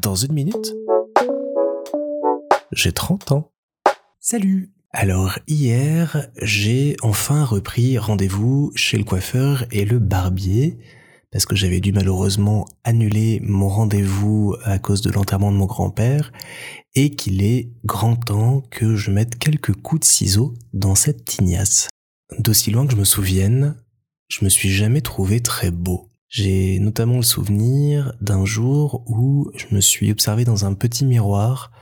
Dans une minute, j'ai 30 ans. Salut Alors hier, j'ai enfin repris rendez-vous chez le coiffeur et le barbier parce que j'avais dû malheureusement annuler mon rendez-vous à cause de l'enterrement de mon grand-père et qu'il est grand temps que je mette quelques coups de ciseaux dans cette tignasse. D'aussi loin que je me souvienne, je me suis jamais trouvé très beau. J'ai notamment le souvenir d'un jour où je me suis observé dans un petit miroir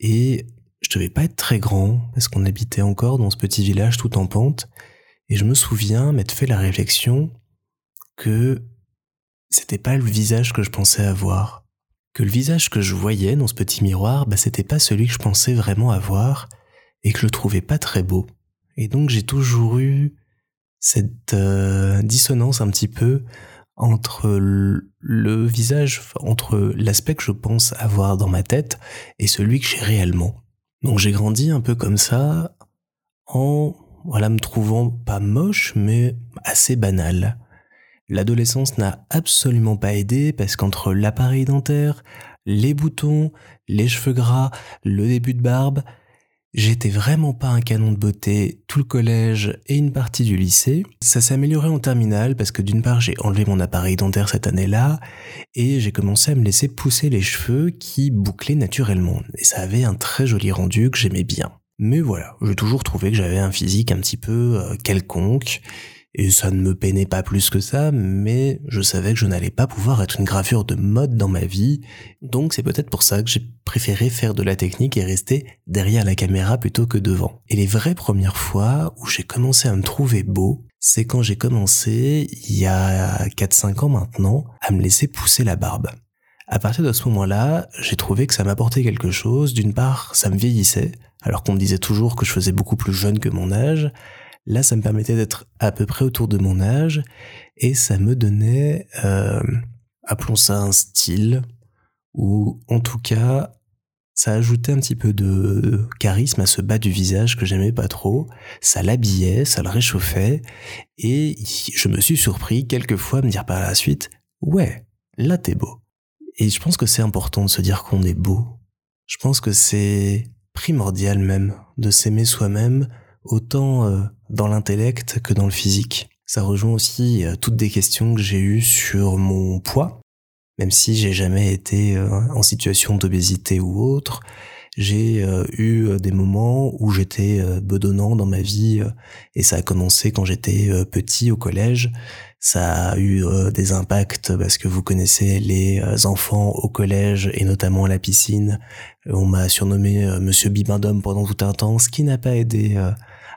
et je devais pas être très grand parce qu'on habitait encore dans ce petit village tout en pente et je me souviens m'être fait la réflexion que c'était pas le visage que je pensais avoir. Que le visage que je voyais dans ce petit miroir, bah, c'était pas celui que je pensais vraiment avoir et que je le trouvais pas très beau. Et donc j'ai toujours eu cette euh, dissonance un petit peu entre le, visage, entre l'aspect que je pense avoir dans ma tête et celui que j'ai réellement. Donc j'ai grandi un peu comme ça en voilà me trouvant pas moche mais assez banal. L'adolescence n'a absolument pas aidé parce qu'entre l'appareil dentaire, les boutons, les cheveux gras, le début de barbe, j'étais vraiment pas un canon de beauté tout le collège et une partie du lycée. Ça s'est amélioré en terminale parce que d'une part j'ai enlevé mon appareil dentaire cette année-là et j'ai commencé à me laisser pousser les cheveux qui bouclaient naturellement. Et ça avait un très joli rendu que j'aimais bien. Mais voilà, j'ai toujours trouvé que j'avais un physique un petit peu euh, quelconque et ça ne me peinait pas plus que ça, mais je savais que je n'allais pas pouvoir être une gravure de mode dans ma vie, donc c'est peut-être pour ça que j'ai préféré faire de la technique et rester derrière la caméra plutôt que devant. Et les vraies premières fois où j'ai commencé à me trouver beau, c'est quand j'ai commencé, il y a 4-5 ans maintenant, à me laisser pousser la barbe. À partir de ce moment-là, j'ai trouvé que ça m'apportait quelque chose. D'une part, ça me vieillissait, alors qu'on me disait toujours que je faisais beaucoup plus jeune que mon âge. Là, ça me permettait d'être à peu près autour de mon âge et ça me donnait, euh, appelons ça un style, ou en tout cas, ça ajoutait un petit peu de charisme à ce bas du visage que j'aimais pas trop. Ça l'habillait, ça le réchauffait et je me suis surpris quelquefois à me dire par la suite, ouais, là t'es beau. Et je pense que c'est important de se dire qu'on est beau. Je pense que c'est primordial même de s'aimer soi-même autant euh, dans l'intellect que dans le physique. Ça rejoint aussi euh, toutes des questions que j'ai eues sur mon poids, même si j'ai jamais été euh, en situation d'obésité ou autre. J'ai eu des moments où j'étais bedonnant dans ma vie et ça a commencé quand j'étais petit au collège. Ça a eu des impacts parce que vous connaissez les enfants au collège et notamment à la piscine. On m'a surnommé Monsieur Bibindom pendant tout un temps, ce qui n'a pas aidé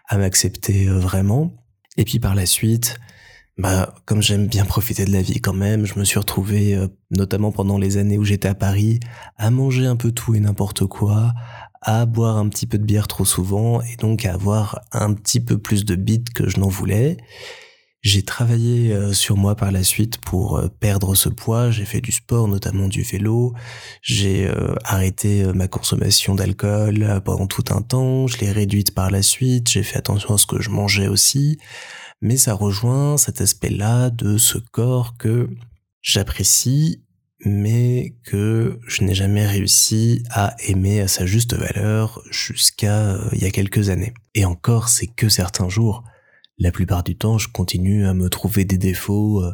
à m'accepter euh, vraiment. Et puis par la suite, bah, comme j'aime bien profiter de la vie quand même, je me suis retrouvé, euh, notamment pendant les années où j'étais à Paris, à manger un peu tout et n'importe quoi, à boire un petit peu de bière trop souvent, et donc à avoir un petit peu plus de bits que je n'en voulais. J'ai travaillé euh, sur moi par la suite pour euh, perdre ce poids. J'ai fait du sport, notamment du vélo. J'ai euh, arrêté ma consommation d'alcool pendant tout un temps. Je l'ai réduite par la suite. J'ai fait attention à ce que je mangeais aussi. Mais ça rejoint cet aspect-là de ce corps que j'apprécie, mais que je n'ai jamais réussi à aimer à sa juste valeur jusqu'à il y a quelques années. Et encore, c'est que certains jours la plupart du temps, je continue à me trouver des défauts, euh,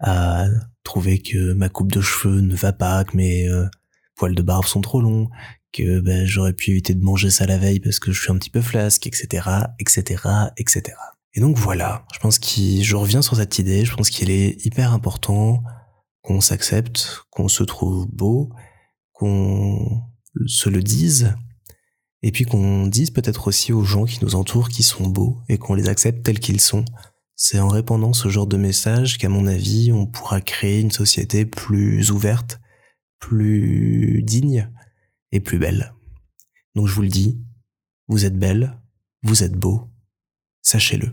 à trouver que ma coupe de cheveux ne va pas, que mes euh, poils de barbe sont trop longs, que ben, j'aurais pu éviter de manger ça la veille parce que je suis un petit peu flasque, etc., etc., etc. Et donc voilà, je pense que je reviens sur cette idée, je pense qu'il est hyper important qu'on s'accepte, qu'on se trouve beau, qu'on se le dise, et puis qu'on dise peut-être aussi aux gens qui nous entourent qu'ils sont beaux et qu'on les accepte tels qu'ils sont. C'est en répandant ce genre de message qu'à mon avis, on pourra créer une société plus ouverte, plus digne et plus belle. Donc je vous le dis, vous êtes belle, vous êtes beau, sachez-le.